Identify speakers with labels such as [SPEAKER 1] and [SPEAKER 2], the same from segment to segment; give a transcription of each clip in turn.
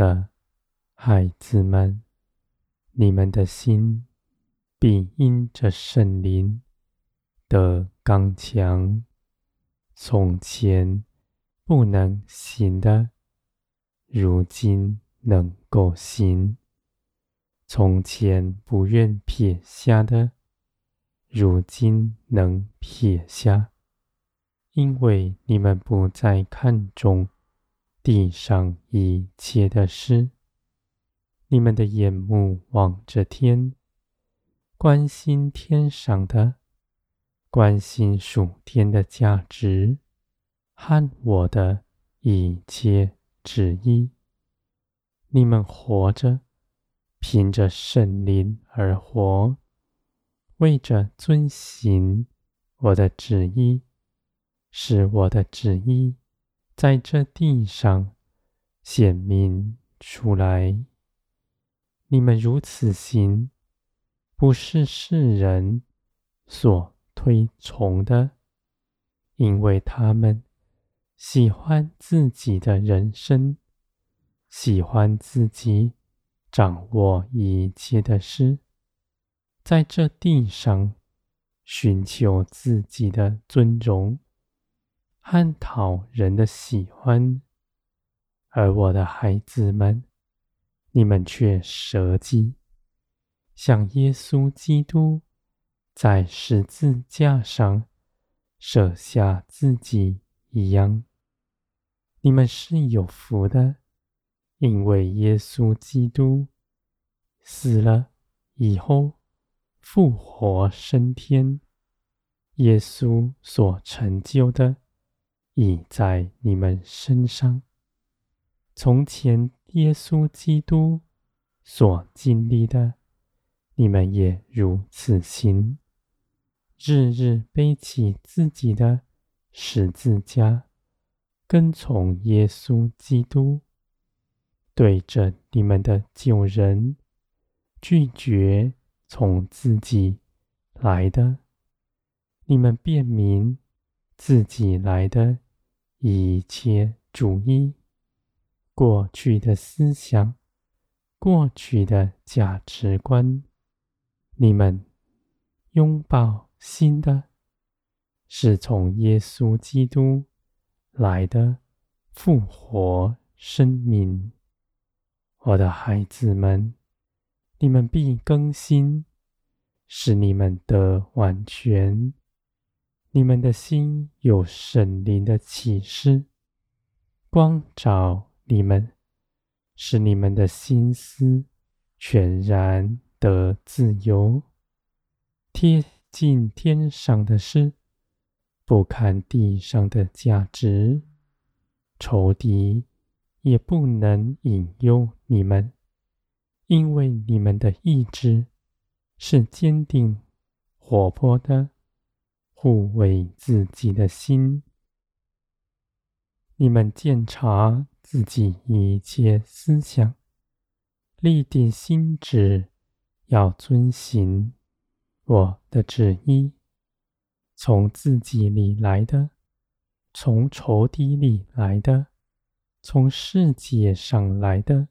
[SPEAKER 1] 的孩子们，你们的心必因着圣灵的刚强。从前不能行的，如今能够行；从前不愿撇下的，如今能撇下。因为你们不再看重地上一切的事，你们的眼目望着天，关心天上的，关心属天的价值和我的一切旨意。你们活着，凭着圣灵而活，为着遵行我的旨意。使我的旨意在这地上显明出来。你们如此行，不是世人所推崇的，因为他们喜欢自己的人生，喜欢自己掌握一切的事，在这地上寻求自己的尊荣。和讨人的喜欢，而我的孩子们，你们却舍己，像耶稣基督在十字架上舍下自己一样。你们是有福的，因为耶稣基督死了以后复活升天，耶稣所成就的。已在你们身上。从前耶稣基督所经历的，你们也如此行，日日背起自己的十字架，跟从耶稣基督，对着你们的旧人，拒绝从自己来的，你们便明。自己来的一切主义，过去的思想，过去的价值观，你们拥抱新的，是从耶稣基督来的复活生命。我的孩子们，你们必更新，使你们得完全。你们的心有圣灵的启示，光照你们，使你们的心思全然得自由，贴近天上的事，不看地上的价值，仇敌也不能引诱你们，因为你们的意志是坚定、活泼的。护卫自己的心，你们鉴察自己一切思想，立定心志，要遵行我的旨意。从自己里来的，从仇敌里来的，从世界上来的，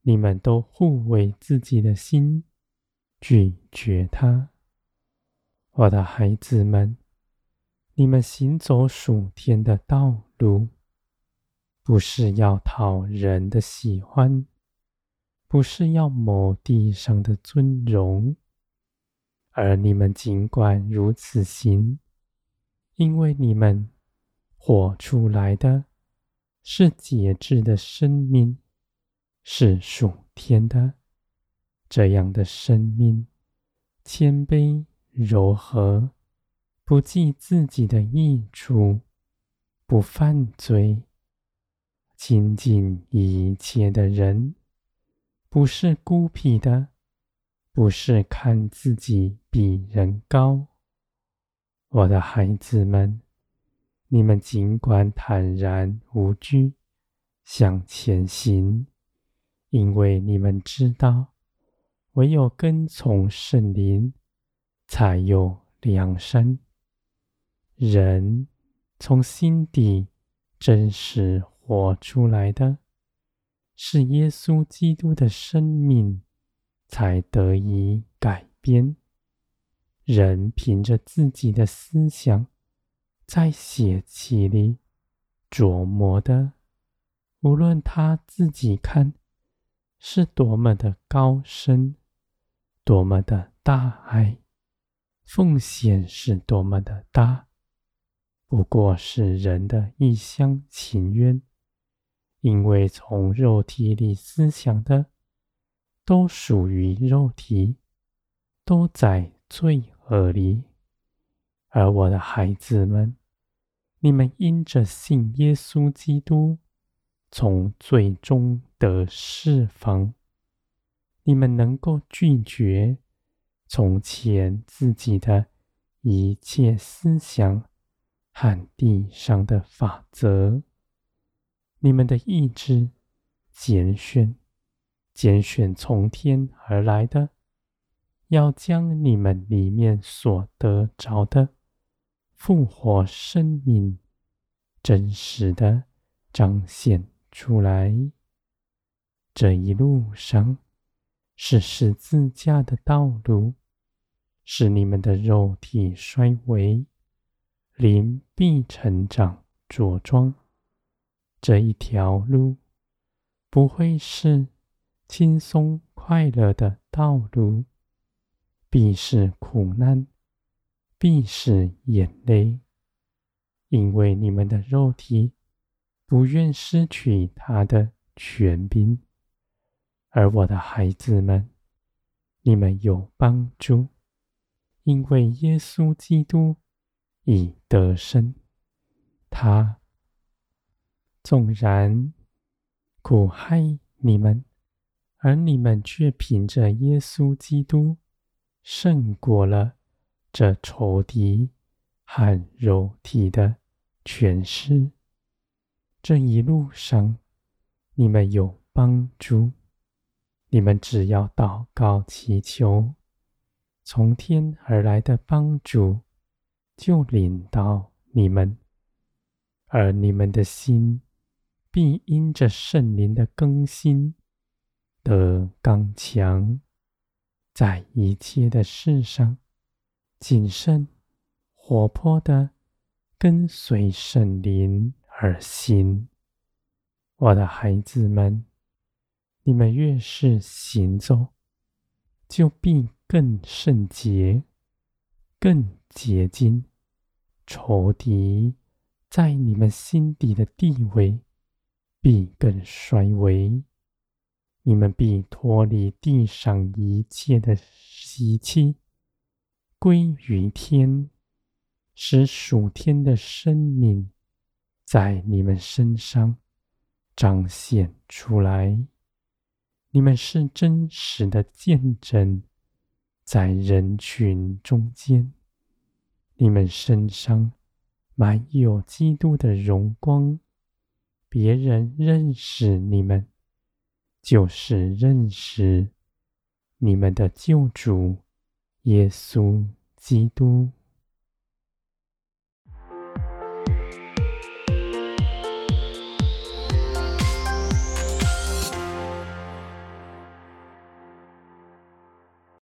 [SPEAKER 1] 你们都护卫自己的心，拒绝它。我的孩子们，你们行走属天的道路，不是要讨人的喜欢，不是要谋地上的尊荣，而你们尽管如此行，因为你们活出来的是节制的生命，是属天的，这样的生命，谦卑。柔和，不计自己的益处，不犯罪，亲近一切的人，不是孤僻的，不是看自己比人高。我的孩子们，你们尽管坦然无惧向前行，因为你们知道，唯有跟从圣灵。才有良善。人从心底真实活出来的，是耶稣基督的生命才得以改变。人凭着自己的思想，在血气里琢磨的，无论他自己看是多么的高深，多么的大爱，奉献是多么的大，不过是人的一厢情愿，因为从肉体里思想的，都属于肉体，都在罪恶里。而我的孩子们，你们因着信耶稣基督，从罪中得释放，你们能够拒绝从前自己的一切思想和地上的法则，你们的意志拣选，拣选从天而来的，要将你们里面所得着的复活生命，真实的彰显出来。这一路上是十字架的道路，是你们的肉体衰微，灵必成长茁壮。这一条路不会是轻松快乐的道路，必是苦难，必是眼泪，因为你们的肉体不愿失去它的权柄。而我的孩子们，你们有帮助，因为耶稣基督已得胜。他纵然苦害你们，而你们却凭着耶稣基督胜过了这仇敌和肉体的权势。这一路上，你们有帮助。你们只要祷告祈求，从天而来的帮助就领到你们，而你们的心必因着圣灵的更新得刚强，在一切的事上谨慎活泼的跟随圣灵而行，我的孩子们。你们越是行走，就必更圣洁、更洁净。仇敌在你们心底的地位必更衰微。你们必脱离地上一切的习气，归于天，使属天的生命在你们身上彰显出来。你们是真实的见证，在人群中间，你们身上满有基督的荣光。别人认识你们，就是认识你们的救主耶稣基督。